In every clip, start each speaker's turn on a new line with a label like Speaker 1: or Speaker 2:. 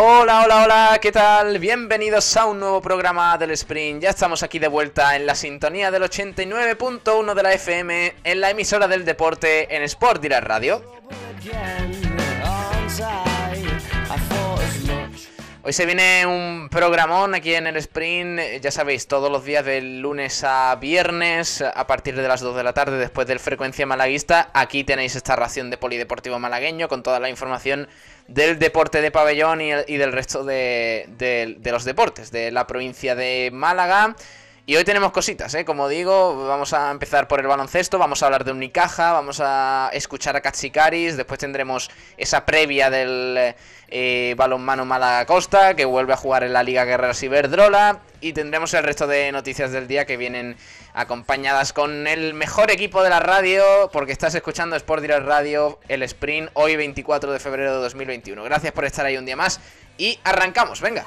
Speaker 1: Hola, hola, hola, ¿qué tal? Bienvenidos a un nuevo programa del Sprint. Ya estamos aquí de vuelta en la sintonía del 89.1 de la FM, en la emisora del deporte en Sport Direct Radio. Hoy se viene un programón aquí en el Sprint, ya sabéis, todos los días del lunes a viernes, a partir de las 2 de la tarde, después del Frecuencia Malaguista. Aquí tenéis esta ración de polideportivo malagueño con toda la información del deporte de pabellón y, del resto de los deportes de la provincia de Málaga. Y hoy tenemos cositas, ¿eh? Como digo, vamos a empezar por el baloncesto, vamos a hablar de Unicaja, vamos a escuchar a Katsikaris, después tendremos esa previa del eh, balonmano Málaga Costa, que vuelve a jugar en la Liga Guerreras Iberdrola, y tendremos el resto de noticias del día que vienen acompañadas con el mejor equipo de la radio, porque estás escuchando Sport Direct Radio, el Sprint, hoy 24 de febrero de 2021. Gracias por estar ahí un día más, y arrancamos, venga.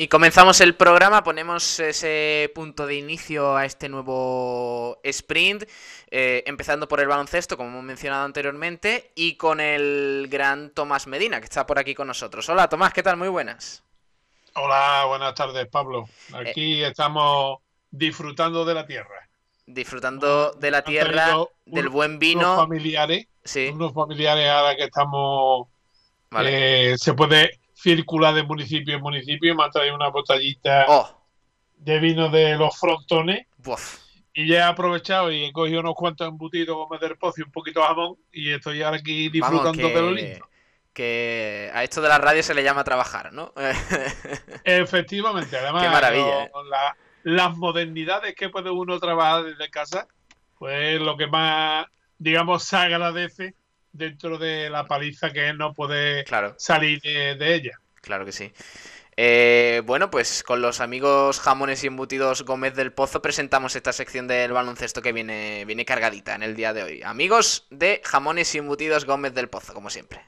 Speaker 1: Y comenzamos el programa, ponemos ese punto de inicio a este nuevo sprint, eh, empezando por el baloncesto, como hemos mencionado anteriormente, y con el gran Tomás Medina, que está por aquí con nosotros. Hola Tomás, ¿qué tal? Muy buenas.
Speaker 2: Hola, buenas tardes Pablo. Aquí estamos disfrutando de la tierra.
Speaker 1: Disfrutando de la tierra, del buen vino.
Speaker 2: Unos familiares, sí. unos familiares ahora que estamos... Eh, se puede circular de municipio en municipio. Me ha traído una botellita oh. de vino de los frontones. Y ya he aprovechado y he cogido unos cuantos embutidos del pozo y un poquito de jamón. Y estoy ahora aquí disfrutando de lo lindo.
Speaker 1: Que a esto de la radio se le llama trabajar, ¿no?
Speaker 2: Efectivamente, además,
Speaker 1: Qué maravilla, ¿eh?
Speaker 2: las modernidades que puede uno trabajar desde casa, pues lo que más, digamos, se agradece dentro de la paliza que no puede salir de, ella.
Speaker 1: Claro que sí. Eh, bueno, pues con los amigos jamones y embutidos Gómez del Pozo presentamos esta sección del baloncesto que viene, viene cargadita en el día de hoy. Amigos de jamones y embutidos Gómez del Pozo, como siempre.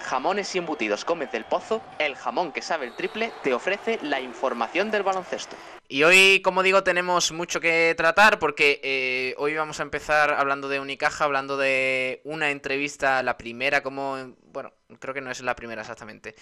Speaker 1: Jamones y embutidos Gómez del Pozo, el jamón que sabe el triple, te ofrece la información del baloncesto. Y hoy, como digo, tenemos mucho que tratar porque eh, hoy vamos a empezar hablando de Unicaja, hablando de una entrevista, la primera como, bueno, creo que no es la primera exactamente,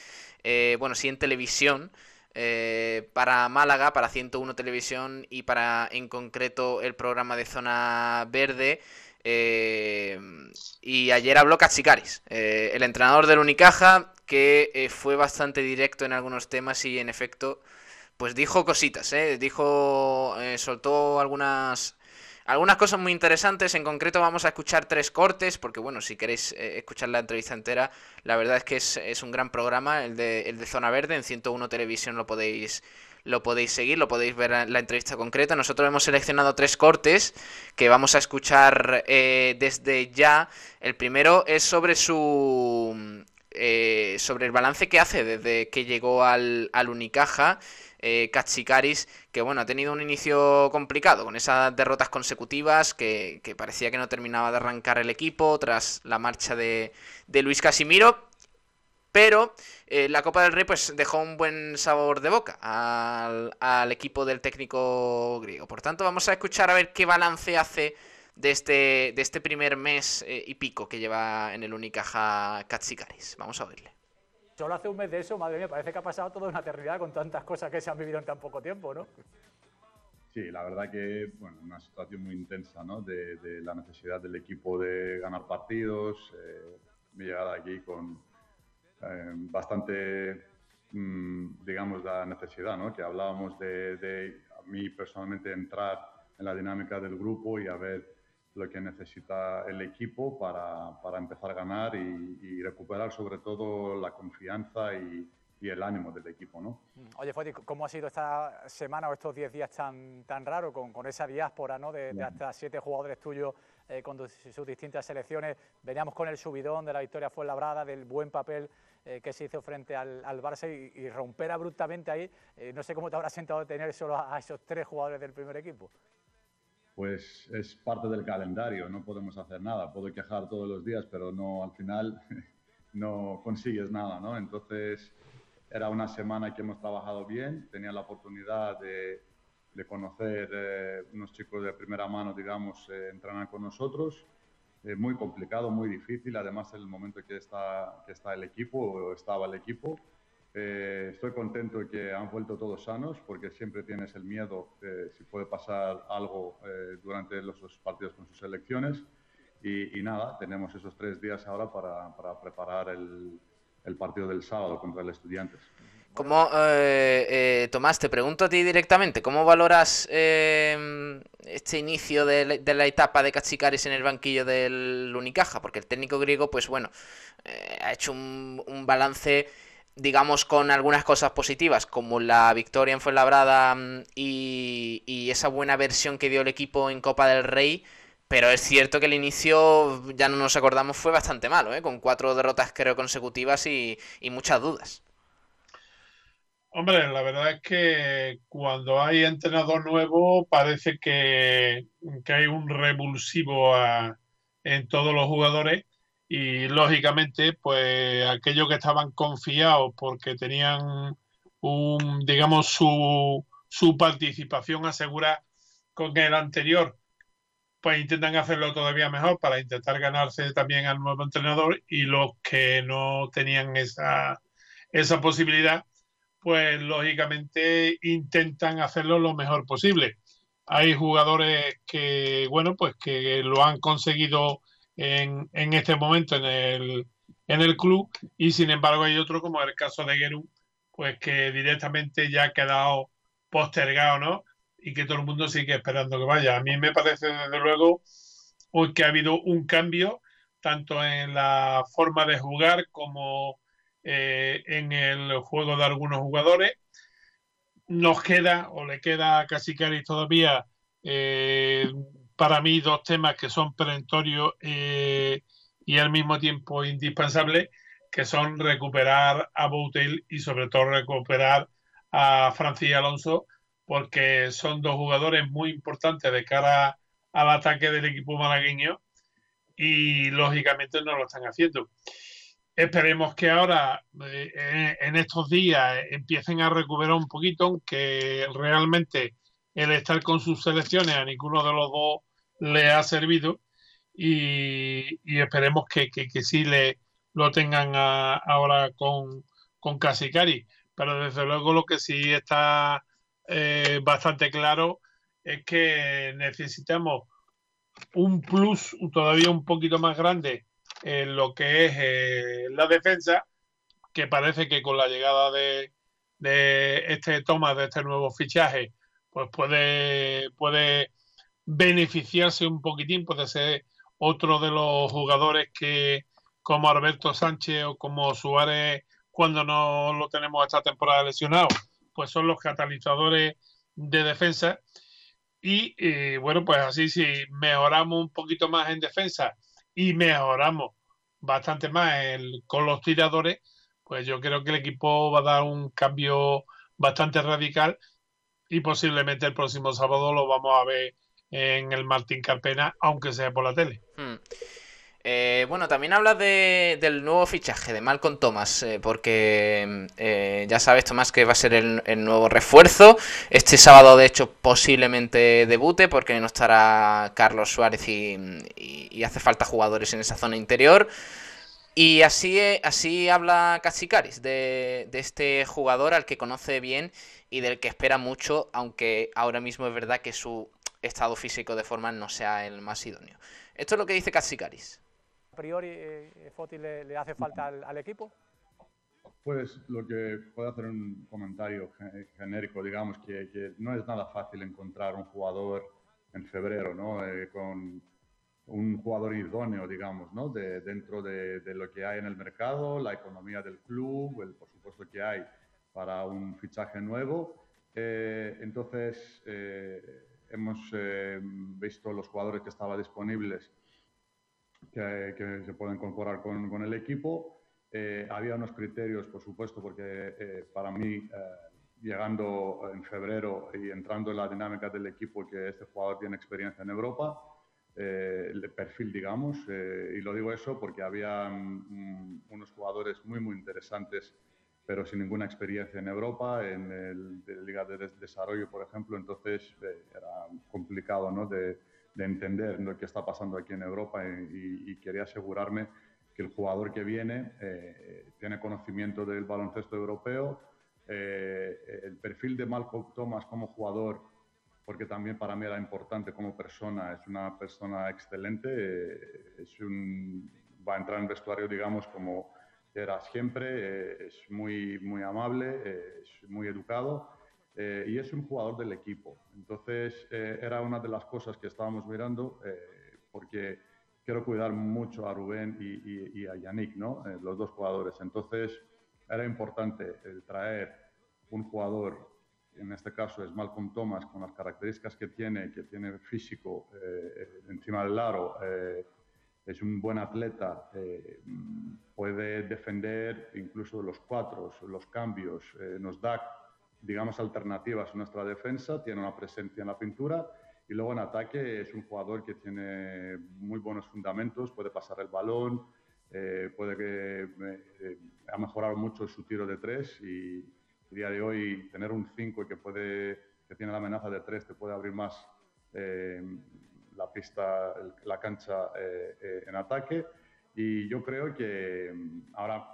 Speaker 1: eh, bueno, sí en televisión, eh, para Málaga, para 101 Televisión y para en concreto el programa de Zona Verde. Y ayer habló Katsikaris, el entrenador del Unicaja, que fue bastante directo en algunos temas y en efecto pues dijo cositas, ¿eh? Dijo, eh, soltó algunas, algunas cosas muy interesantes. En concreto vamos a escuchar tres cortes, porque bueno, si queréis eh, escuchar la entrevista entera, la verdad es que es, un gran programa, el de, el de Zona Verde, en 101 Televisión lo podéis lo podéis seguir, lo podéis ver en la entrevista concreta. Nosotros hemos seleccionado tres cortes que vamos a escuchar eh, desde ya. El primero es sobre su... sobre el balance que hace desde que llegó al, al Unicaja eh, que bueno, ha tenido un inicio complicado, con esas derrotas consecutivas que, parecía que no terminaba de arrancar el equipo tras la marcha de, Luis Casimiro. Pero eh, la Copa del Rey pues dejó un buen sabor de boca al, equipo del técnico griego. Por tanto, vamos a escuchar a ver qué balance hace de este, de este primer mes eh, y pico que lleva en el Unicaja Katsikaris. Vamos a oírle.
Speaker 3: Solo hace un mes de eso, madre mía, parece que ha pasado toda una eternidad con tantas cosas que se han vivido en tan poco tiempo, ¿no?
Speaker 4: Sí, la verdad que, bueno, una situación muy intensa, ¿no? De, la necesidad del equipo de ganar partidos. Eh, mi llegada aquí con eh, bastante, mm, digamos, la necesidad, ¿no? Que hablábamos de, de, a mí personalmente entrar en la dinámica del grupo y a ver lo que necesita el equipo para, para empezar a ganar y, recuperar sobre todo la confianza y, y, el ánimo del equipo. ¿no?
Speaker 3: Mm. Oye, Foti, ¿cómo ha sido esta semana o estos 10 días tan, tan raros con, con esa diáspora ¿no? de, hasta siete jugadores tuyos eh, con sus distintas selecciones? Veníamos con el subidón de la victoria fue labrada, del buen papel eh, que se hizo frente al, al Barça y, romper abruptamente ahí. Eh, no sé cómo te habrá sentado tener solo a esos tres jugadores del primer equipo
Speaker 4: pues es parte del calendario, no podemos hacer nada. Puedo quejar todos los días, pero no al final no consigues nada, ¿no? Entonces era una semana que hemos trabajado bien, tenía la oportunidad de, conocer eh, unos chicos de primera mano, digamos, eh, entrenar con nosotros. Eh, muy complicado, muy difícil, además en el momento que está, que está el equipo, o estaba el equipo. Eh, estoy contento de que han vuelto todos sanos porque siempre tienes el miedo de si puede pasar algo eh, durante los, partidos con sus selecciones. Y, nada, tenemos esos tres días ahora para, para preparar el, el, partido del sábado contra el Estudiantes.
Speaker 1: ¿Cómo, eh, Tomás, te pregunto a ti directamente, ¿cómo valoras este inicio de la, etapa de Katsikaris en el banquillo del Unicaja? Porque el técnico griego, pues bueno, ha hecho un, balance digamos, con algunas cosas positivas, como la victoria en Fuenlabrada mm, y, y esa buena versión que dio el equipo en Copa del Rey. Pero es cierto que el inicio, ya no nos acordamos, fue bastante malo, ¿eh? con cuatro derrotas creo consecutivas y, muchas dudas.
Speaker 2: Hombre, la verdad es que cuando hay entrenador nuevo parece que, hay un revulsivo en todos los jugadores y lógicamente pues aquellos que estaban confiados porque tenían un digamos su, su participación asegurada con el anterior pues intentan hacerlo todavía mejor para intentar ganarse también al nuevo entrenador y los que no tenían esa, esa posibilidad pues lógicamente intentan hacerlo lo mejor posible. Hay jugadores que, bueno, pues que lo han conseguido en, en este momento en el, en el club y sin embargo hay otro como el caso de Gerú, pues que directamente ya ha quedado postergado, ¿no? Y que todo el mundo sigue esperando que vaya. A mí me parece desde luego que ha habido un cambio tanto en la forma de jugar como eh, en el juego de algunos jugadores. Nos queda, o le queda a Casicaris todavía, eh, para mí dos temas que son perentorios eh, y al mismo tiempo indispensables, que son recuperar a Boutel y sobre todo recuperar a Francis Alonso, porque son dos jugadores muy importantes de cara al ataque del equipo malagueño y lógicamente no lo están haciendo. Esperemos que ahora, eh, en estos días, empiecen a recuperar un poquito, aunque realmente el estar con sus selecciones a ninguno de los dos le ha servido y, esperemos que, que, sí le lo tengan ahora con, con Casicari. Pero desde luego lo que sí está eh, bastante claro es que necesitamos un plus todavía un poquito más grande en lo que es eh, la defensa, que parece que con la llegada de, este toma, de este nuevo fichaje, pues puede, puede beneficiarse un poquitín, puede ser otro de los jugadores que, como Alberto Sánchez o como Suárez, cuando no lo tenemos esta temporada lesionado, pues son los catalizadores de defensa. Y eh, bueno, pues así si mejoramos un poquito más en defensa y mejoramos bastante más con los tiradores, pues yo creo que el equipo va a dar un cambio bastante radical y posiblemente el próximo sábado lo vamos a ver en el Martín Carpena, aunque sea por la tele. Hmm.
Speaker 1: Eh, bueno, también hablas de, del nuevo fichaje de Malcolm Thomas, eh, porque eh, ya sabes, Tomás, que va a ser el, nuevo refuerzo. Este sábado, de hecho, posiblemente debute, porque no estará Carlos Suárez y, hace falta jugadores en esa zona interior. Y así, así habla Cachicaris de, de este jugador al que conoce bien y del que espera mucho, aunque ahora mismo es verdad que su estado físico de forma no sea el más idóneo. Esto es lo que dice Cachicaris
Speaker 3: a priori eh, Foti le, hace falta al, equipo?
Speaker 4: Pues lo que puedo hacer un comentario genérico, digamos, que, no es nada fácil encontrar un jugador en febrero, ¿no? Eh, con un jugador idóneo, digamos, ¿no? De, dentro de, lo que hay en el mercado, la economía del club, el por supuesto que hay para un fichaje nuevo. Eh, entonces, hemos visto los jugadores que estaban disponibles que, se pueden incorporar con, con el equipo. Eh, había unos criterios, por supuesto, porque eh, para mí, eh, llegando en febrero y entrando en la dinámica del equipo, que este jugador tiene experiencia en Europa, el perfil, digamos, y lo digo eso porque había mm, unos jugadores muy, muy interesantes, pero sin ninguna experiencia en Europa, en el, de Liga de Desarrollo, por ejemplo, entonces era complicado, ¿no? De, de entender lo que está pasando aquí en Europa y, quería asegurarme que el jugador que viene eh, tiene conocimiento del baloncesto europeo, eh, el perfil de Malcolm Thomas como jugador, porque también para mí era importante como persona, es una persona excelente, eh, es un, va a entrar en vestuario, digamos, como era siempre, es muy, muy amable, es muy educado eh, y es un jugador del equipo. Entonces, eh, era una de las cosas que estábamos mirando, eh, porque quiero cuidar mucho a Rubén y, a Yannick, ¿no? los dos jugadores. Entonces, era importante traer un jugador, en este caso es Malcolm Thomas, con las características que tiene, que tiene físico encima del aro, es un buen atleta, puede defender incluso los cuatro, los cambios, nos da digamos, alternativas a nuestra defensa, tiene una presencia en la pintura y luego en ataque es un jugador que tiene muy buenos fundamentos, puede pasar el balón, eh, puede que eh, ha mejorado mucho su tiro de tres y el día de hoy tener un 5 que puede que tiene la amenaza de tres te puede abrir más eh, la pista, la cancha en ataque. Y yo creo que ahora eh,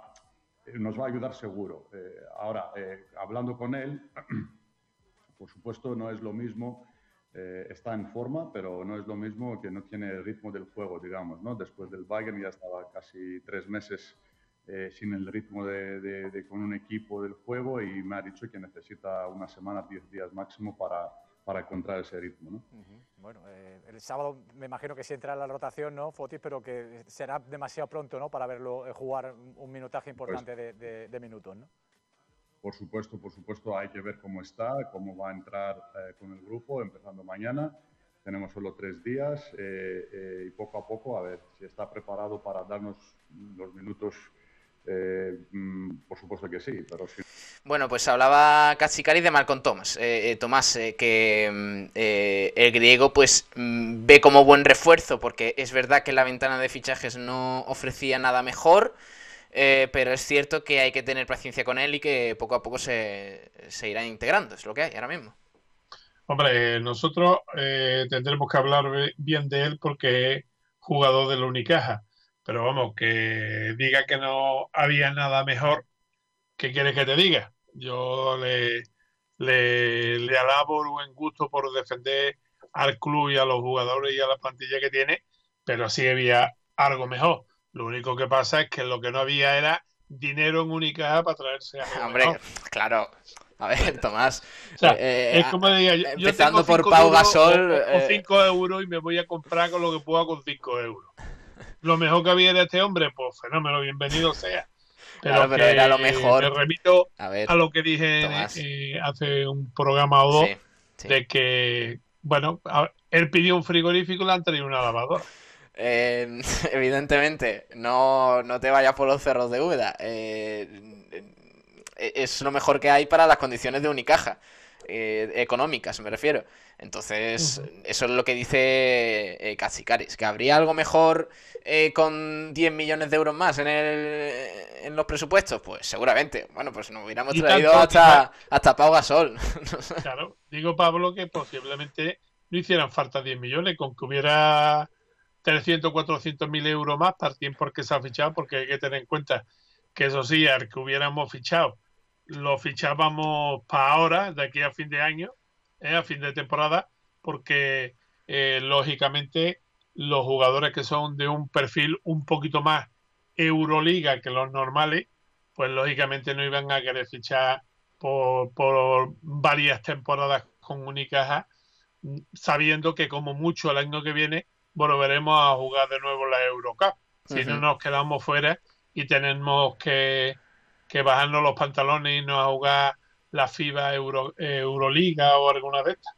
Speaker 4: nos va a ayudar seguro. Eh, ahora, eh, hablando con él, por supuesto no es lo mismo, está en forma, pero no es lo mismo que no tiene el ritmo del juego, digamos, ¿no? Después del Bayern ya estaba casi tres meses sin el ritmo de, con un equipo del juego y me ha dicho que necesita una semana, diez días máximo para, para encontrar ese ritmo. ¿no?
Speaker 3: Bueno, eh, el sábado me imagino que sí entra en la rotación, ¿no, Fotis? Pero que será demasiado pronto, ¿no? Para verlo eh, jugar un minutaje pues importante de, minutos, ¿no?
Speaker 4: Por supuesto, por supuesto, hay que ver cómo está, cómo va a entrar eh, con el grupo, empezando mañana. Tenemos solo tres días y poco a poco a ver si está preparado para darnos los minutos eh, mm, por supuesto que sí, pero sí.
Speaker 1: Bueno, pues hablaba Cachicari de Malcolm Thomas. Eh, eh, Tomás, que mm, el griego pues mm, ve como buen refuerzo, porque es verdad que la ventana de fichajes no ofrecía nada mejor, pero es cierto que hay que tener paciencia con él y que poco a poco se, se irá integrando, es lo que hay ahora mismo.
Speaker 2: Hombre, nosotros tendremos que hablar bien de él porque es jugador de la Unicaja pero vamos, que diga que no había nada mejor, ¿qué quieres que te diga? Yo le, le, le alabo el buen gusto por defender al club y a los jugadores y a la plantilla que tiene, pero sí había algo mejor. Lo único que pasa es que lo que no había era dinero en única para traerse
Speaker 1: a Hombre, claro. A ver, Tomás.
Speaker 2: Eh, es como diría, yo,
Speaker 1: empezando por Pau Gasol.
Speaker 2: O 5 eh, euros y me voy a comprar con lo que pueda con 5 euros lo mejor que había de este hombre, pues fenómeno, bienvenido sea.
Speaker 1: Pero, era lo mejor.
Speaker 2: Me remito a, lo que dije eh, hace un programa o dos, de que, bueno, él pidió un frigorífico y le han traído una lavadora.
Speaker 1: Eh, evidentemente, no, no, te vayas por los cerros de Úbeda. Eh, e, es lo mejor que hay para las condiciones de Unicaja. Eh, económicas, me refiero. Entonces, eso es lo que dice eh, que habría algo mejor eh, con 10 millones de euros más en, el, en los presupuestos. Pues seguramente. Bueno, pues nos hubiéramos traído hasta, hasta Pau Gasol.
Speaker 2: claro, digo Pablo que posiblemente no hicieran falta 10 millones, con que hubiera 300, 400 mil euros más para el tiempo que se ha fichado, porque hay que tener en cuenta que eso sí, al que hubiéramos fichado lo fichábamos para ahora, de aquí a fin de año, eh, a fin de temporada, porque eh, lógicamente los jugadores que son de un perfil un poquito más Euroliga que los normales, pues lógicamente no iban a querer fichar por, por varias temporadas con Unicaja, sabiendo que como mucho el año que viene volveremos a jugar de nuevo la Eurocup. Si no nos quedamos fuera y tenemos que que bajarnos los pantalones y no jugar la FIBA Euroliga o alguna de estas.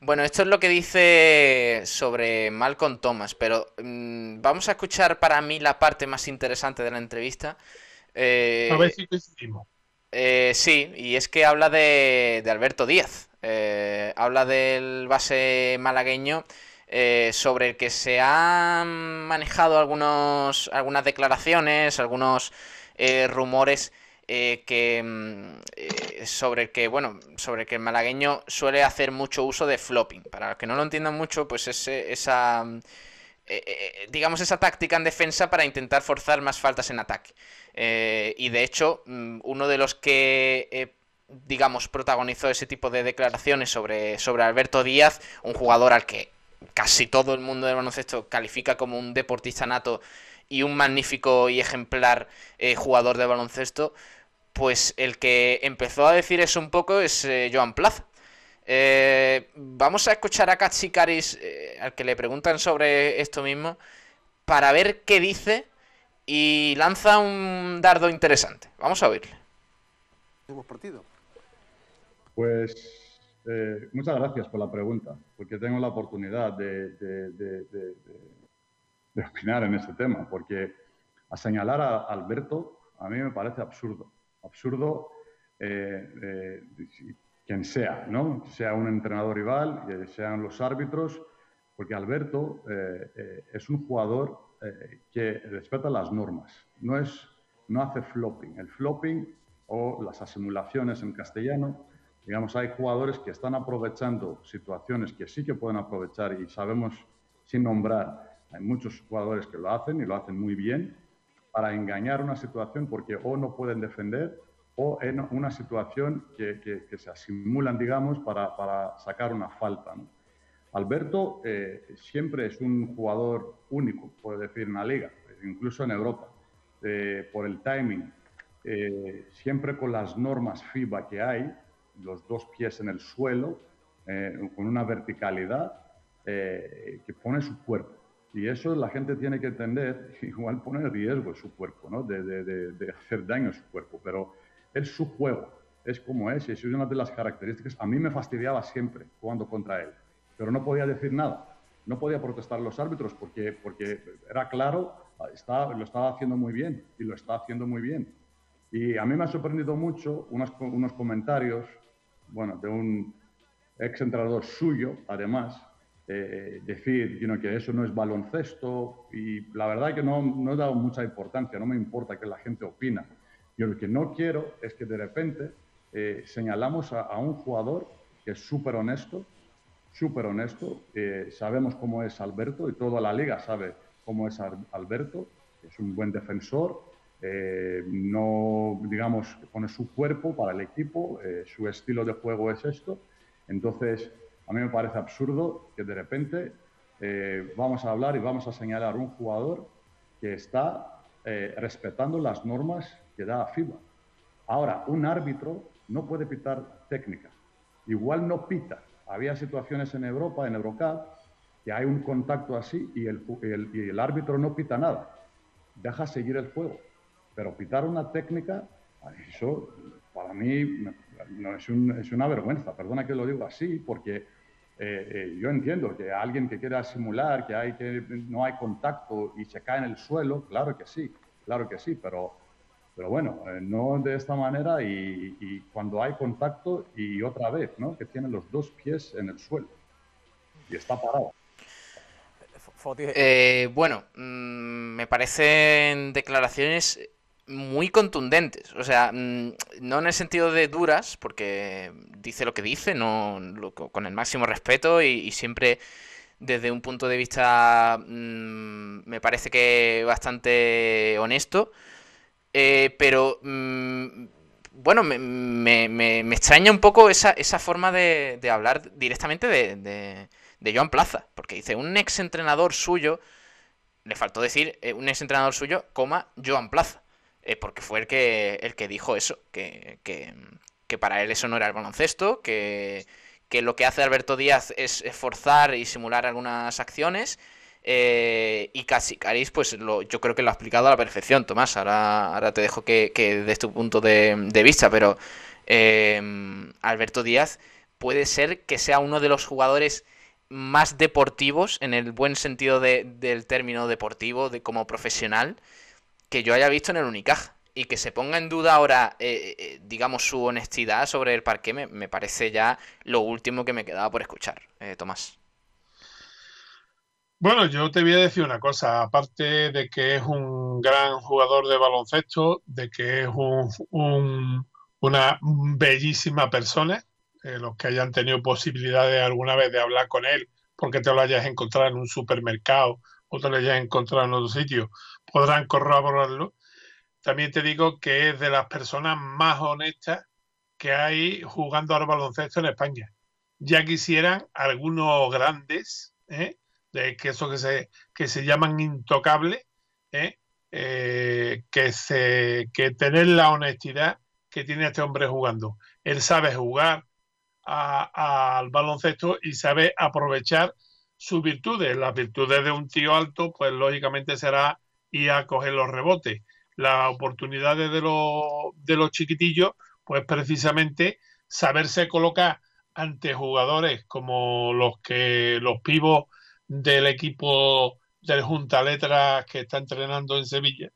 Speaker 1: Bueno, esto es lo que dice sobre Malcolm Thomas, pero mm, vamos a escuchar para mí la parte más interesante de la entrevista.
Speaker 2: Eh, a ver si coincidimos.
Speaker 1: Eh, sí, y es que habla de, Alberto Díaz. Eh, habla del base malagueño sobre el que se han manejado algunos, algunas declaraciones, algunos eh, rumores eh, que mm, eh, sobre que bueno sobre que el malagueño suele hacer mucho uso de flopping. Para los que no lo entiendan mucho pues es esa mm, digamos esa táctica en defensa para intentar forzar más faltas en ataque. Y de hecho mm, uno de los que digamos protagonizó ese tipo de declaraciones sobre sobre Alberto Díaz un jugador al que casi todo el mundo del baloncesto califica como un deportista nato y un magnífico y ejemplar eh, jugador de baloncesto, pues el que empezó a decir eso un poco es eh, Joan Plaza. Eh, vamos a escuchar a Katsikaris, al que le preguntan sobre esto mismo, para ver qué dice y lanza un dardo interesante. Vamos a oírle.
Speaker 4: Hemos partido. Pues muchas gracias por la pregunta, porque tengo la oportunidad de de opinar en ese tema, porque a señalar a Alberto a mí me parece absurdo. Absurdo eh, eh, quien sea, ¿no? Sea un entrenador rival, sean los árbitros, porque Alberto eh, es un jugador que respeta las normas. No, es, no hace flopping. El flopping o las asimulaciones en castellano, digamos, hay jugadores que están aprovechando situaciones que sí que pueden aprovechar y sabemos sin nombrar hay muchos jugadores que lo hacen y lo hacen muy bien para engañar una situación porque o no pueden defender o en una situación que, que, se asimulan, digamos, para, para sacar una falta. Alberto eh, siempre es un jugador único, puede decir, en la liga, incluso en Europa, eh, por el timing, eh, siempre con las normas FIBA que hay, los dos pies en el suelo, con una verticalidad que pone su cuerpo. Y eso la gente tiene que entender, igual pone en riesgo su cuerpo, ¿no? de, de, hacer daño a su cuerpo, pero es su juego, es como es, y eso es una de las características. A mí me fastidiaba siempre jugando contra él, pero no podía decir nada, no podía protestar los árbitros porque, porque era claro, estaba, lo estaba haciendo muy bien y lo está haciendo muy bien. Y a mí me ha sorprendido mucho unos, unos comentarios, bueno, de un ex entrenador suyo, además, eh, decir que eso no es baloncesto y la verdad que no, no he dado mucha importancia, no me importa que la gente opina. Yo lo que no quiero es que de repente eh, señalamos a, un jugador que es súper honesto, súper honesto, eh, sabemos cómo es Alberto y toda la liga sabe cómo es Alberto, es un buen defensor, no, digamos, pone su cuerpo para el equipo, su estilo de juego es esto, entonces a mí me parece absurdo que de repente eh, vamos a hablar y vamos a señalar un jugador que está eh, respetando las normas que da FIBA. Ahora, un árbitro no puede pitar técnica. Igual no pita. Había situaciones en Europa, en Eurocup, que hay un contacto así y el, árbitro no pita nada. Deja seguir el juego. Pero pitar una técnica, eso para mí no, es, es, una vergüenza. Perdona que lo digo así, porque eh, eh, yo entiendo que alguien que quiera simular que, hay que no hay contacto y se cae en el suelo, claro que sí, claro que sí, pero Pero bueno, eh, no de esta manera y, cuando hay contacto y otra vez, ¿no? Que tiene los dos pies en el suelo y está parado.
Speaker 1: Eh, bueno, mm, me parecen declaraciones muy contundentes. O sea, mm, no en el sentido de duras, porque dice lo que dice, con el máximo respeto y, siempre desde un punto de vista mm, me parece que bastante honesto. Eh, pero bueno, me, me, extraña un poco esa, esa forma de, hablar directamente de de Joan Plaza, porque dice un ex entrenador suyo, le faltó decir eh, un ex entrenador suyo, coma, Joan Plaza, eh, porque fue el que, el que dijo eso, que, que, para él eso no era el baloncesto, que, que lo que hace Alberto Díaz es forzar y simular algunas acciones. Eh, y casi Caris, pues lo, yo creo que lo ha explicado a la perfección, Tomás. Ahora, ahora te dejo que, que des tu punto de, de vista, pero Alberto Díaz puede ser que sea uno de los jugadores más deportivos, en el buen sentido del término deportivo, de como profesional, que yo haya visto en el Unicaja. Y que se ponga en duda ahora, eh, eh, digamos, su honestidad sobre el parque, me, parece ya lo último que me quedaba por escuchar. Eh, Tomás.
Speaker 2: Bueno, yo te voy a decir una cosa, aparte de que es un gran jugador de baloncesto, de que es un, una bellísima persona, eh, los que hayan tenido posibilidades alguna vez de hablar con él, porque te lo hayas encontrado en un supermercado o te lo hayas encontrado en otro sitio, podrán corroborarlo. También te digo que es de las personas más honestas que hay jugando al baloncesto en España. Ya quisieran algunos grandes, ¿eh? de que eso que se, que se llaman intocables, ¿eh? que, se, que tener la honestidad que tiene este hombre jugando. Él sabe jugar, al baloncesto y sabe aprovechar sus virtudes. Las virtudes de un tío alto, pues lógicamente será ir a coger los rebotes. Las oportunidades de los, de los chiquitillos, pues precisamente saberse colocar ante jugadores como los que los pivos del equipo del Junta Letras que está entrenando en Sevilla,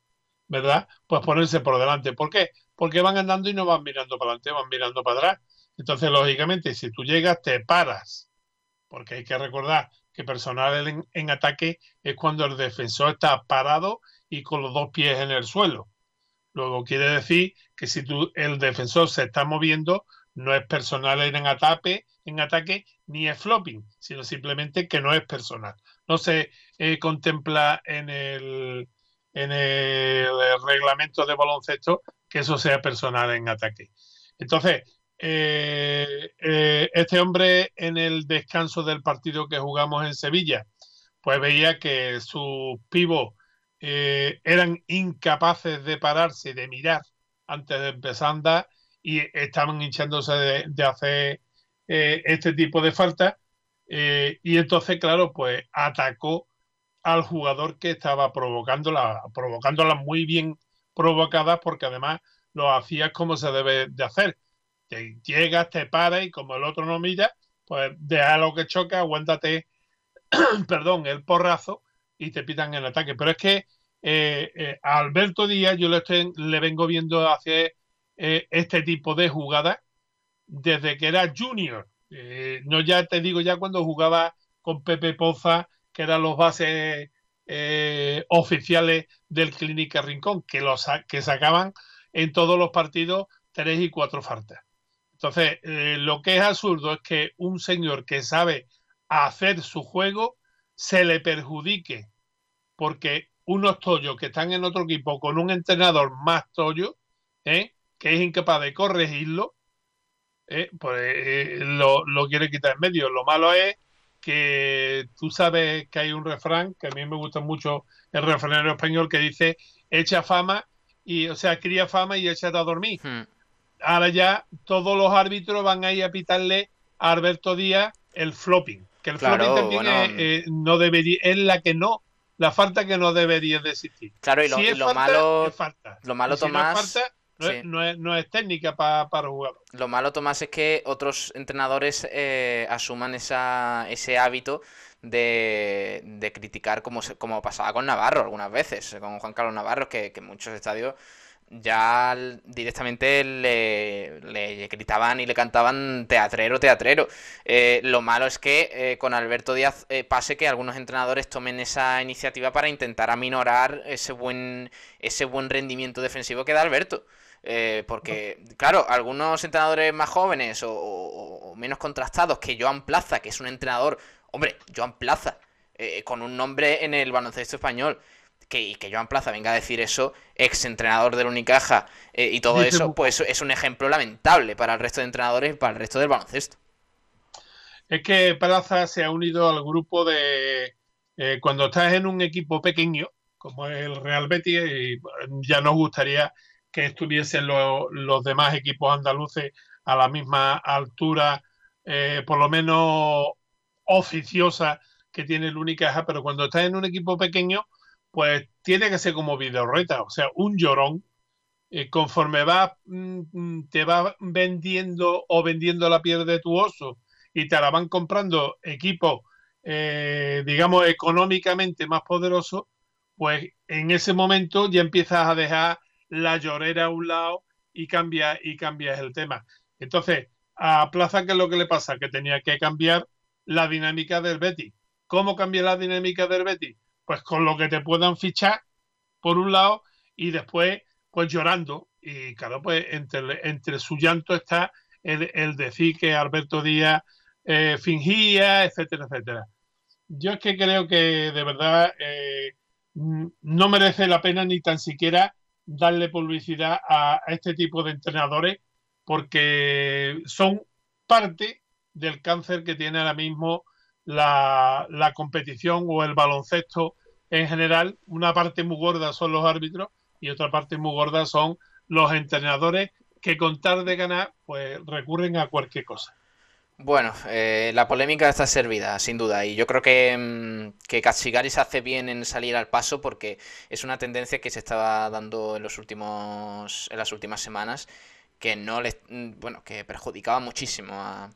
Speaker 2: ¿verdad? Pues ponerse por delante. ¿Por qué? Porque van andando y no van mirando para adelante, van mirando para atrás. Entonces, lógicamente, si tú llegas, te paras, porque hay que recordar que personal en, ataque es cuando el defensor está parado y con los dos pies en el suelo. Luego quiere decir que si el defensor se está moviendo, no es personal en ataque, en ataque ni es flopping, sino simplemente que no es personal. No se eh, contempla en el, en el reglamento de baloncesto que eso sea personal en ataque. Entonces, eh, eh, este hombre en el descanso del partido que jugamos en Sevilla, pues veía que sus pivos eh, eran incapaces de pararse, de mirar antes de empezar a andar y estaban hinchándose de, hacer este tipo de falta. y entonces, claro, pues atacó al jugador que estaba provocándola, provocándola muy bien provocadas porque además lo hacía como se debe de hacer te llegas, te paras y como el otro no mira, pues deja lo que choca, aguántate, perdón, el porrazo y te pitan el ataque. Pero es que eh, eh, Alberto Díaz yo le, estoy, le vengo viendo hacer eh, este tipo de jugadas desde que era junior. no ya te digo ya cuando jugaba con Pepe Poza, que eran los bases oficiales del Clínica Rincón, que, los, que sacaban en todos los partidos tres y cuatro faltas. Entonces, eh, lo que es absurdo es que un señor que sabe hacer su juego se le perjudique porque unos tollos que están en otro equipo con un entrenador más tollo, ¿eh? que es incapaz de corregirlo, ¿eh? pues lo, lo, quiere quitar en medio. Lo malo es que tú sabes que hay un refrán, que a mí me gusta mucho el refrán español, que dice, echa fama, y o sea, cría fama y échate a dormir. Hmm ahora ya todos los árbitros van a ir a pitarle a Alberto Díaz el flopping. Que el flopping también eh, no debería, es la que no, la falta que no debería de existir.
Speaker 1: Claro, y lo, malo, lo malo Tomás,
Speaker 2: no, es, no, es, técnica para jugar.
Speaker 1: Lo malo, Tomás, es que otros entrenadores eh, asuman esa, ese hábito de, de criticar como, como pasaba con Navarro algunas veces, con Juan Carlos Navarro, que, que en muchos estadios ya directamente le, gritaban y le cantaban teatrero, teatrero. Eh, lo malo es que eh, con Alberto Díaz eh, pase que algunos entrenadores tomen esa iniciativa para intentar aminorar ese buen, ese buen rendimiento defensivo que da Alberto. porque, claro, algunos entrenadores más jóvenes o, menos contrastados que Joan Plaza, que es un entrenador, hombre, Joan Plaza, con un nombre en el baloncesto español, que, y que Joan Plaza venga a decir eso, ex entrenador del Unicaja eh, y todo eso, pues es un ejemplo lamentable para el resto de entrenadores y para el resto del baloncesto.
Speaker 2: Es que Plaza se ha unido al grupo de eh, cuando estás en un equipo pequeño, como el Real Betis, y ya nos gustaría que estuviesen los demás equipos andaluces a la misma altura, eh, por lo menos oficiosa que tiene el Unicaja, pero cuando estás en un equipo pequeño, pues tiene que ser como videorreta, o sea, un llorón. Eh, conforme va, mm, mm, te va vendiendo o vendiendo la piel de tu oso y te la van comprando equipos, eh, digamos, económicamente más poderosos, pues en ese momento ya empiezas a dejar la llorera a un lado y cambias y cambias el tema. Entonces, a Plaza, ¿qué es lo que le pasa? Que tenía que cambiar la dinámica del Betty. ¿Cómo cambia la dinámica del Betty? Pues con lo que te puedan fichar, por un lado, y después, pues llorando. Y claro, pues entre, entre su llanto está el, decir que Alberto Díaz eh, fingía, etcétera, etcétera. Yo es que creo que de verdad eh, no merece la pena ni tan siquiera darle publicidad a, este tipo de entrenadores porque son parte del cáncer que tiene ahora mismo la, la competición o el baloncesto en general, una parte muy gorda son los árbitros y otra parte muy gorda son los entrenadores que con tal de ganar, pues recurren a cualquier cosa.
Speaker 1: Bueno, eh, la polémica está servida, sin duda, y yo creo que, mm, que se hace bien en salir al paso porque es una tendencia que se estaba dando en los últimos, en las últimas semanas, que no le, mm, bueno, que perjudicaba muchísimo a,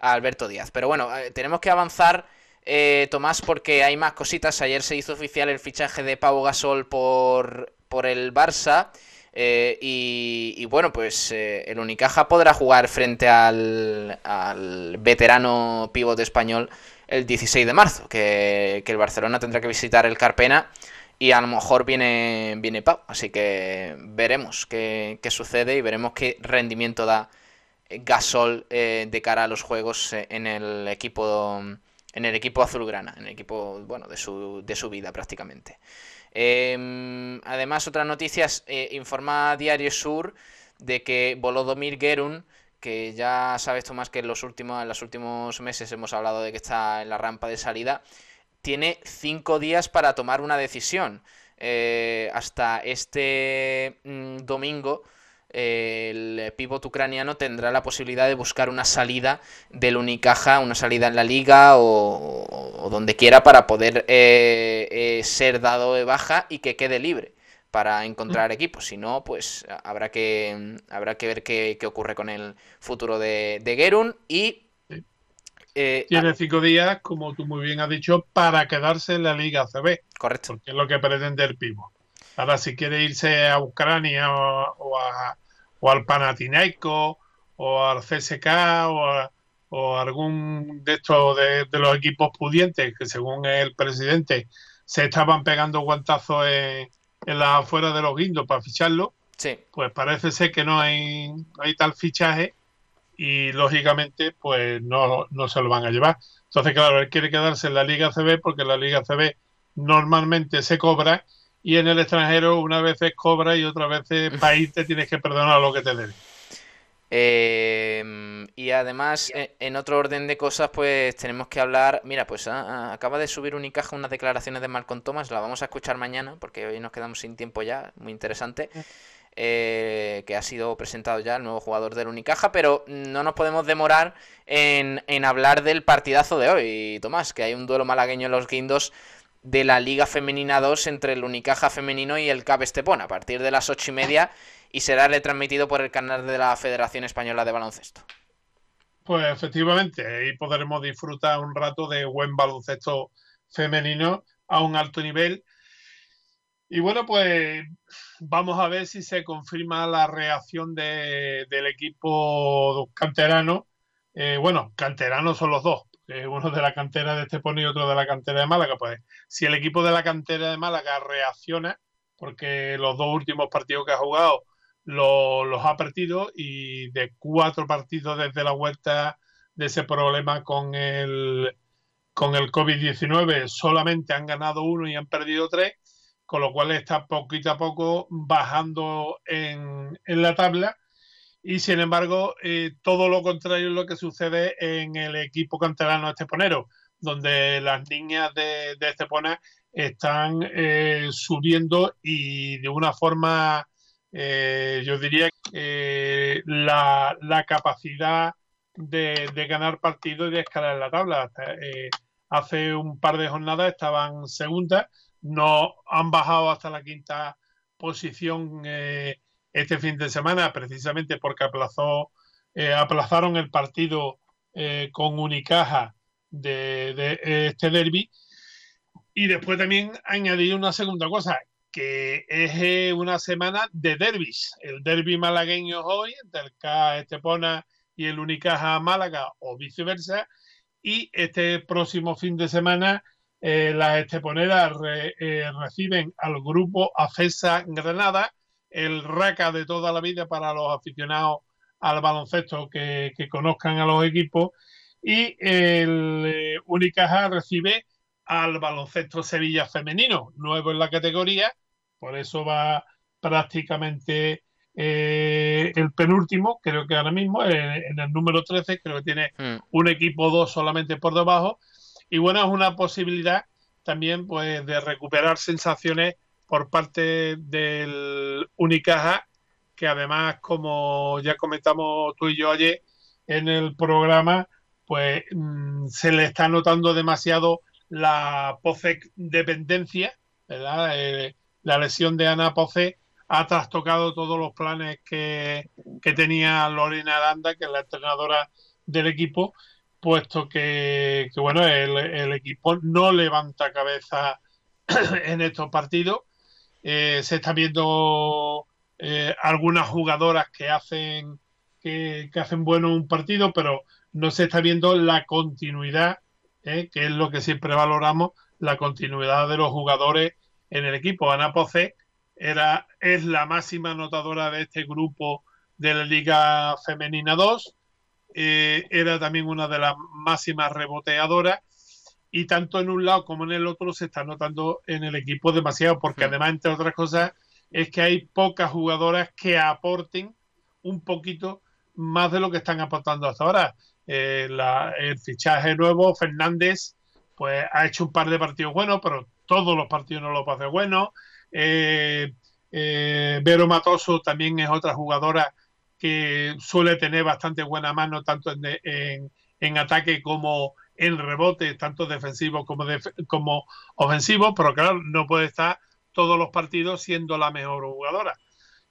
Speaker 1: a Alberto Díaz. Pero bueno, eh, tenemos que avanzar eh, Tomás, porque hay más cositas. Ayer se hizo oficial el fichaje de Pau Gasol por, por el Barça. Eh, y, bueno, pues eh, el Unicaja podrá jugar frente al, al veterano pivote español el 16 de marzo, que, el Barcelona tendrá que visitar el Carpena y a lo mejor viene, viene Pau. Así que veremos qué, qué sucede y veremos qué rendimiento da Gasol de cara a los juegos en el equipo en el equipo azulgrana, en el equipo, bueno, de su, de su vida prácticamente. Em, además, otras noticias, eh, informa Diario Sur de que Volodomir Gerun, que ya sabes Tomás que en los últimos, los últimos meses hemos hablado de que está en la rampa de salida, tiene cinco días para tomar una decisión. Eh, hasta este mm, domingo el pívot ucraniano tendrá la posibilidad de buscar una salida del Unicaja, una salida en la liga o, donde quiera para poder eh, eh, ser dado de baja y que quede libre para encontrar mm. equipos. Si no, pues habrá que, habrá que ver qué, ocurre con el futuro de, de Gerun y...
Speaker 2: Eh, Tiene cinco días, como tú muy bien has dicho, para quedarse en la Liga CB.
Speaker 1: Correcto.
Speaker 2: Porque es lo que pretende el Pivo. Ahora, si quiere irse a Ucrania o, a, o al Panathinaikos o al CSK o, o algún de estos de, los equipos pudientes que según el presidente se estaban pegando guantazos en, en las afueras de los guindos para ficharlo,
Speaker 1: sí.
Speaker 2: pues parece ser que no hay, hay tal fichaje y lógicamente pues no, no se lo van a llevar. Entonces, claro, él quiere quedarse en la Liga CB porque la Liga CB normalmente se cobra y en el extranjero una vez es cobra y otra vez país te tienes que perdonar lo que te debe.
Speaker 1: Eh, y además, eh, en otro orden de cosas, pues tenemos que hablar. Mira, pues ah, ah, acaba de subir Unicaja unas declaraciones de Malcolm Thomas, la vamos a escuchar mañana, porque hoy nos quedamos sin tiempo ya, muy interesante. Eh, que ha sido presentado ya el nuevo jugador del Unicaja, pero no nos podemos demorar en, en hablar del partidazo de hoy, Tomás, que hay un duelo malagueño en los guindos de la Liga Femenina 2 entre el Unicaja Femenino y el CAP Estepona a partir de las ocho y media y será retransmitido por el canal de la Federación Española de Baloncesto.
Speaker 2: Pues efectivamente, ahí podremos disfrutar un rato de buen baloncesto femenino a un alto nivel. Y bueno, pues vamos a ver si se confirma la reacción de, del equipo canterano. Eh, bueno, canteranos son los dos, uno de la cantera de Estepona y otro de la cantera de Málaga. Pues si el equipo de la cantera de Málaga reacciona, porque los dos últimos partidos que ha jugado los ha perdido y de cuatro partidos desde la vuelta de ese problema con el, con el COVID-19 solamente han ganado uno y han perdido tres, con lo cual está poquito a poco bajando en, en la tabla. Y sin embargo, eh, todo lo contrario es lo que sucede en el equipo canterano esteponero, donde las niñas de, de Estepona están eh, subiendo y de una forma eh, yo diría que la, la, capacidad de, ganar partidos y de escalar la tabla. Eh, hace un par de jornadas estaban segundas, no han bajado hasta la quinta posición eh, este fin de semana, precisamente porque aplazó, aplazaron el partido con Unicaja de, de este derby. Y después también añadir una segunda cosa, que es eh, una semana de derbis. El derby malagueño hoy, entre el K Estepona y el Unicaja Málaga o viceversa. Y este próximo fin de semana eh, las esteponeras eh, reciben al grupo AFESA Granada, el RACA de toda la vida para los aficionados al baloncesto que, que conozcan a los equipos. Y el Unicaja recibe al baloncesto Sevilla femenino, nuevo en la categoría, por eso va prácticamente eh, el penúltimo, creo que ahora mismo, en el número 13, creo que tiene hmm. un equipo 2 solamente por debajo. Y bueno, es una posibilidad también pues de recuperar sensaciones por parte del Unicaja, que además, como ya comentamos tú y yo ayer en el programa, pues mm, se le está notando demasiado la POSEC dependencia, ¿verdad? Eh, la lesión de Ana Poce ha trastocado todos los planes que, tenía Lorena Aranda, que es la entrenadora del equipo, puesto que, bueno, el, equipo no levanta cabeza en estos partidos. Eh, se está viendo eh, algunas jugadoras que hacen que, hacen bueno un partido, pero no se está viendo la continuidad ¿eh? que es lo que siempre valoramos, la continuidad de los jugadores en el equipo. Ana Poce era, es la máxima anotadora de este grupo de la Liga Femenina 2, eh, era también una de las máximas reboteadoras y tanto en un lado como en el otro se está notando en el equipo demasiado, porque además, entre otras cosas, es que hay pocas jugadoras que aporten un poquito más de lo que están aportando hasta ahora. Eh, el fichaje nuevo, Fernández, pues ha hecho un par de partidos buenos, pero todos los partidos no los hace buenos. Eh, eh, Vero Matoso también es otra jugadora que suele tener bastante buena mano tanto en, ataque como en rebote, tanto defensivo como, como ofensivo, pero claro, no puede estar todos los partidos siendo la mejor jugadora.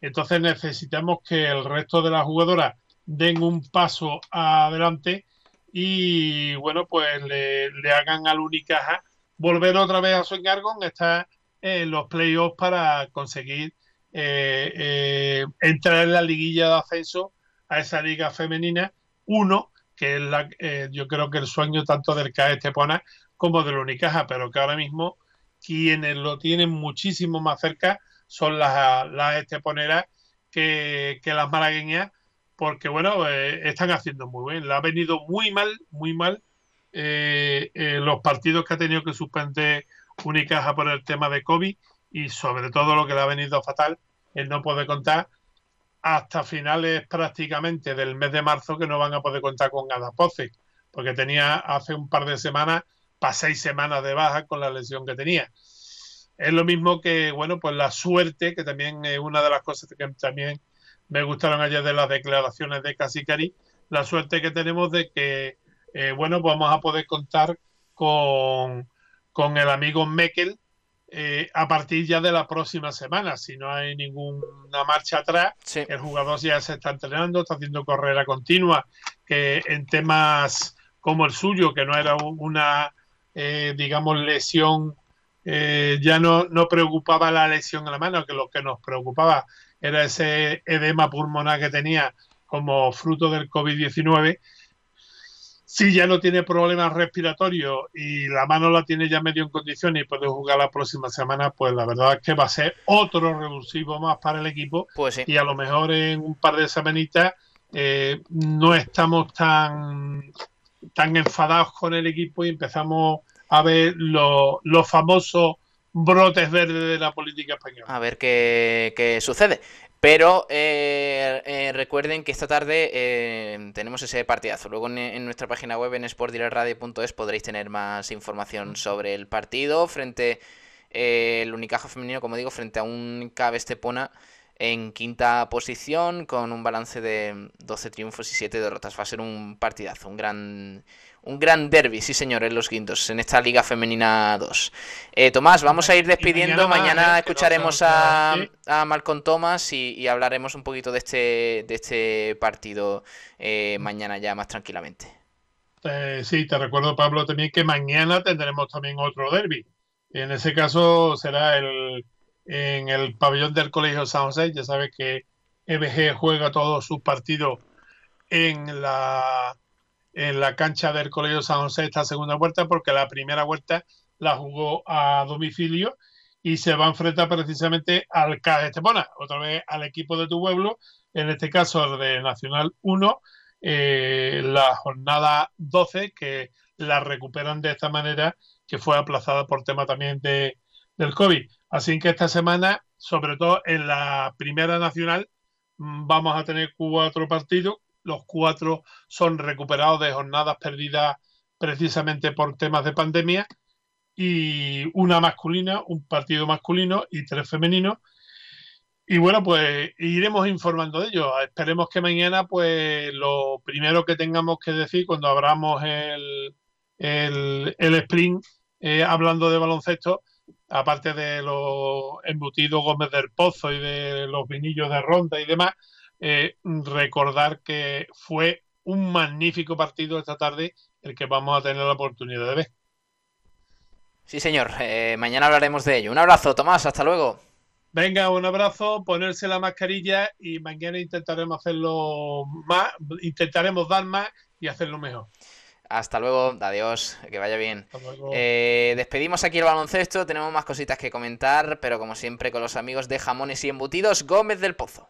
Speaker 2: Entonces necesitamos que el resto de las jugadoras den un paso adelante y bueno, pues le, hagan al Unicaja volver otra vez a su encargo, estar en los playoffs para conseguir eh, eh, entrar en la liguilla de ascenso a esa liga femenina. Uno, que es la, eh, yo creo que el sueño tanto del CAE Estepona como del Unicaja, pero que ahora mismo quienes lo tienen muchísimo más cerca son las, las esteponeras que, que las malagueñas porque bueno, eh, están haciendo muy bien. Le ha venido muy mal, muy mal eh, eh, los partidos que ha tenido que suspender Unicaja por el tema de COVID y sobre todo lo que le ha venido fatal, él no puede contar hasta finales prácticamente del mes de marzo que no van a poder contar con Poce, porque tenía hace un par de semanas, para seis semanas de baja con la lesión que tenía. Es lo mismo que, bueno, pues la suerte, que también es una de las cosas que también me gustaron ayer de las declaraciones de Casicari, la suerte que tenemos de que, eh, bueno, vamos a poder contar con, con el amigo Mekel eh, a partir ya de la próxima semana. Si no hay ninguna marcha atrás, el jugador ya se está entrenando, está haciendo carrera continua, que en temas como el suyo, que no era una, eh, digamos, lesión eh, ya no, no preocupaba la lesión en la mano, que lo que nos preocupaba era ese edema pulmonar que tenía como fruto del COVID-19. Si ya no tiene problemas respiratorios y la mano la tiene ya medio en condiciones y puede jugar la próxima semana, pues la verdad es que va a ser otro revulsivo más para el equipo.
Speaker 1: Pues
Speaker 2: y a lo mejor en un par de semanitas eh, no estamos tan, tan enfadados con el equipo y empezamos a ver los famosos brotes verdes de la política española.
Speaker 1: A ver qué, sucede. Pero eh, eh, recuerden que esta tarde eh, tenemos ese partidazo. Luego en, nuestra página web en sportdirectradio.es podréis tener más información sobre el partido frente el Unicaja femenino, como digo, frente a un Cabe Estepona en quinta posición con un balance de 12 triunfos y 7 derrotas. Va a ser un partidazo, un gran un gran derby, sí señor, en los Guindos, en esta Liga Femenina 2. Eh, Tomás, vamos a ir despidiendo. Mañana, ¿eh? escucharemos a, a, Malcolm Thomas y, hablaremos un poquito de este, de este partido eh, mañana ya más tranquilamente.
Speaker 2: sí, te recuerdo, Pablo, también que mañana tendremos también otro derby. En ese caso será el, en el pabellón del Colegio San José. Ya sabes que EBG juega todos sus partidos en la en la cancha del Colegio San José esta segunda vuelta porque la primera vuelta la jugó a domicilio y se va a enfrentar precisamente al CAS Estepona, otra vez al equipo de tu pueblo, en este caso de Nacional 1, eh, la jornada 12, que la recuperan de esta manera, que fue aplazada por tema también de, del COVID. Así que esta semana, sobre todo en la primera nacional, mm, vamos a tener cuatro partidos los cuatro son recuperados de jornadas perdidas precisamente por temas de pandemia y una masculina, un partido masculino y tres femeninos. Y bueno, pues iremos informando de ello. Esperemos que mañana, pues lo primero que tengamos que decir cuando abramos el, el, el sprint hablando de baloncesto, aparte de los embutidos Gómez del Pozo y de los vinillos de ronda y demás, eh, recordar que fue un magnífico partido esta tarde el que vamos a tener la oportunidad de ver.
Speaker 1: Sí, señor. Eh, mañana hablaremos de ello. Un abrazo, Tomás. Hasta luego.
Speaker 2: Venga, un abrazo, ponerse la mascarilla y mañana intentaremos hacerlo más, intentaremos dar más y hacerlo mejor.
Speaker 1: Hasta luego, adiós, que vaya bien. Eh, despedimos aquí el baloncesto, tenemos más cositas que comentar, pero como siempre con los amigos de Jamones y Embutidos Gómez del Pozo.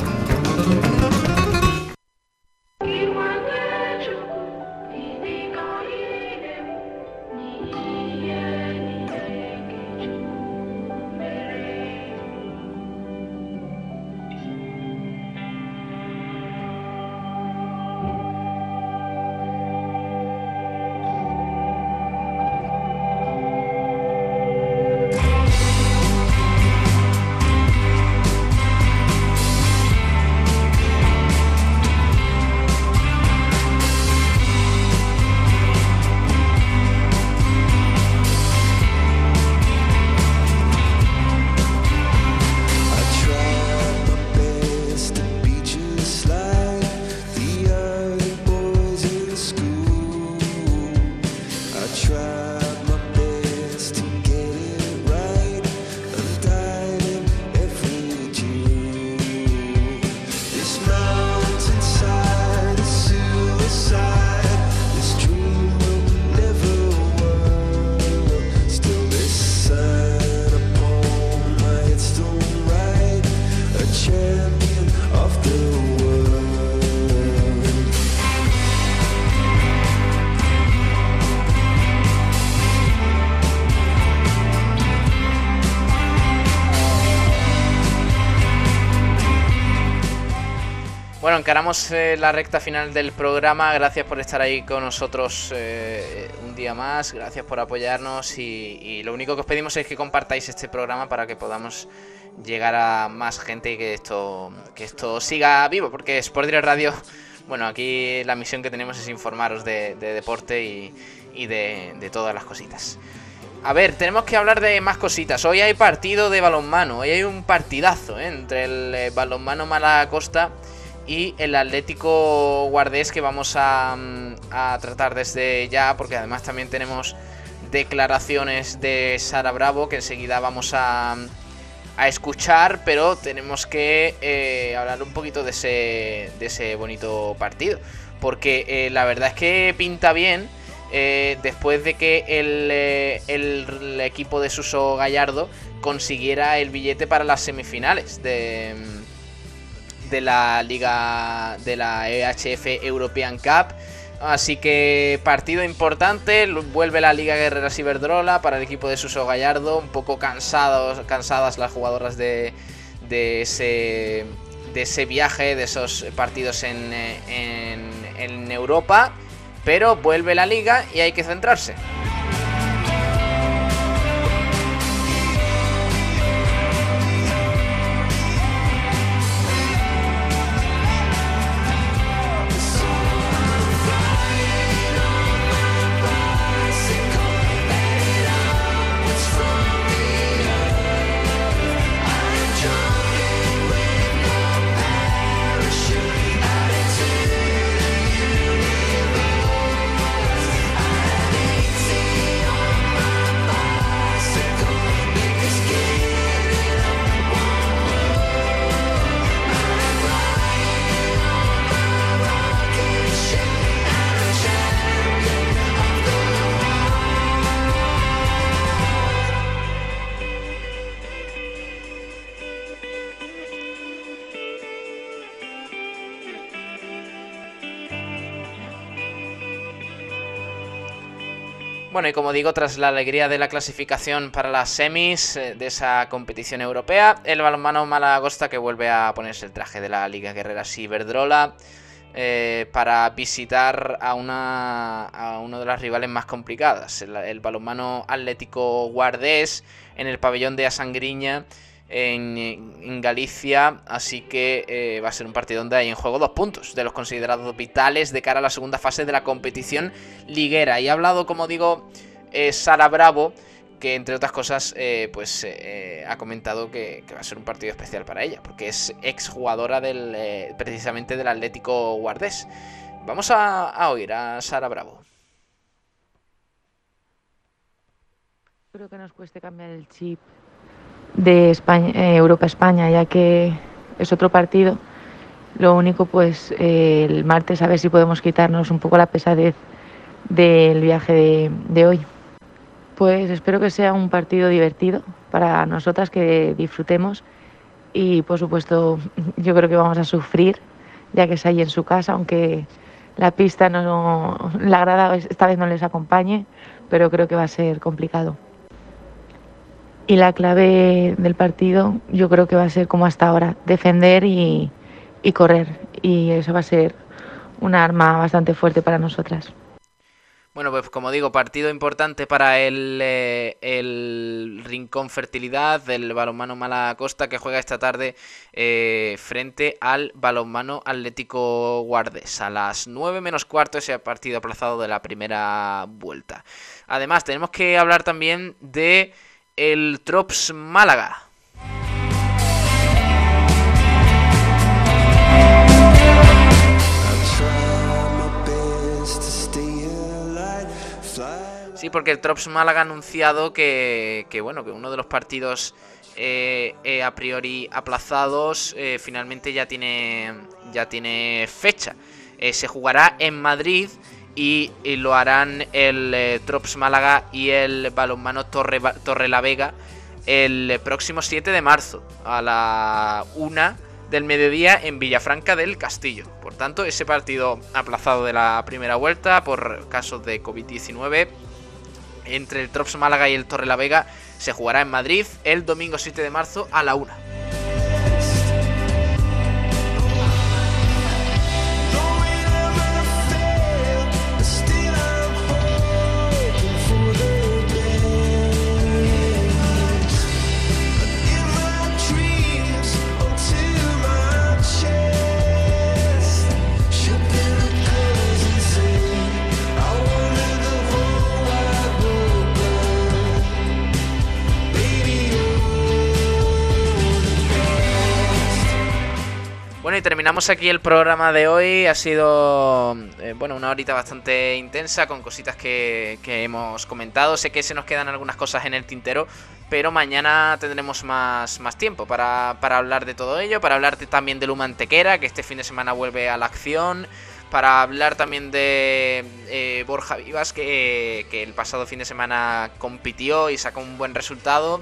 Speaker 1: Bueno, encaramos eh, la recta final del programa. Gracias por estar ahí con nosotros eh, un día más. Gracias por apoyarnos. Y, lo único que os pedimos es que compartáis este programa para que podamos llegar a más gente y que esto, que esto siga vivo. Porque Sport Direct Radio, bueno, aquí la misión que tenemos es informaros de, deporte y, de, todas las cositas. A ver, tenemos que hablar de más cositas. Hoy hay partido de balonmano. Hoy hay un partidazo ¿eh? entre el balonmano Malacosta y el Atlético Guardés que vamos mm, a, tratar desde ya, porque además también tenemos declaraciones de Sara Bravo que enseguida vamos a, a escuchar, pero tenemos que eh, hablar un poquito de ese, de ese bonito partido, porque eh, la verdad es que pinta bien. Eh, después de que el, el equipo de Suso Gallardo consiguiera el billete para las semifinales de, de la liga de la EHF European Cup. Así que partido importante, vuelve la Liga Guerrera Ciberdrola para el equipo de Suso Gallardo, un poco cansados, cansadas las jugadoras de, de, ese, de ese viaje, de esos partidos en, en Europa, pero vuelve la liga y hay que centrarse. Como digo, tras la alegría de la clasificación para las semis eh, de esa competición europea, el balonmano Malagosta que vuelve a ponerse el traje de la Liga Guerrera Ciberdrola eh, para visitar a una a uno de las rivales más complicadas, el balonmano Atlético Guardés en el pabellón de Asangriña en, Galicia, así que eh, va a ser un partido donde hay en juego dos puntos de los considerados vitales de cara a la segunda fase de la competición liguera. Y ha hablado, como digo, eh, Sara Bravo, que entre otras cosas, eh, pues ha comentado que, va a ser un partido especial para ella, porque es exjugadora del, precisamente del Atlético Guardés. Vamos a, a oír a Sara Bravo.
Speaker 5: Creo que nos cueste cambiar el chip de España, eh, Europa-España, ya que es otro partido. Lo único, pues eh, el martes a ver si podemos quitarnos un poco la pesadez del viaje de, hoy. Pues espero que sea un partido divertido para nosotras, que disfrutemos y por supuesto yo creo que vamos a sufrir, ya que es ahí en su casa, aunque la pista no, la grada esta vez no les acompañe, pero creo que va a ser complicado. Y la clave del partido yo creo que va a ser como hasta ahora, defender y, correr. Y eso va a ser una arma bastante fuerte para nosotras.
Speaker 1: Bueno, pues como digo, partido importante para el, eh, el Rincón Fertilidad del balonmano Malacosta que juega esta tarde eh, frente al balonmano Atlético Guardes a las 9 menos cuarto ese partido aplazado de la primera vuelta. Además, tenemos que hablar también de el Trops Málaga. Sí, porque el Trops Málaga ha anunciado que, bueno, que uno de los partidos eh, eh, a priori aplazados eh, finalmente ya tiene, ya tiene fecha. se jugará en Madrid y, lo harán el eh, Trops Málaga y el balonmano Torre, Torre la Vega el próximo 7 de marzo a la 1 del mediodía en Villafranca del Castillo. Por tanto, ese partido aplazado de la primera vuelta por casos de COVID-19 entre el Trops Málaga y el Torre la Vega se jugará en Madrid el domingo 7 de marzo a la 1. Bueno, y terminamos aquí el programa de hoy. Ha sido, eh, bueno, una horita bastante intensa con cositas que, hemos comentado. Sé que se nos quedan algunas cosas en el tintero, pero mañana tendremos más, más tiempo para, para hablar de todo ello, para hablar también de Luma Antequera, que este fin de semana vuelve a la acción para hablar también de eh, Borja Vivas, que, que, el pasado fin de semana compitió y sacó un buen resultado.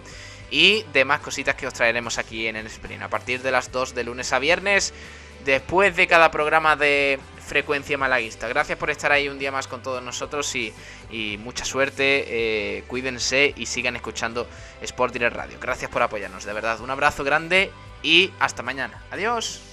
Speaker 1: Y demás cositas que os traeremos aquí en el sprint. A partir de las 2 de lunes a viernes, después de cada programa de frecuencia malaguista. Gracias por estar ahí un día más con todos nosotros y, mucha suerte. Eh, cuídense y sigan escuchando Sport Direct Radio. Gracias por apoyarnos, de verdad. Un abrazo grande y hasta mañana. Adiós.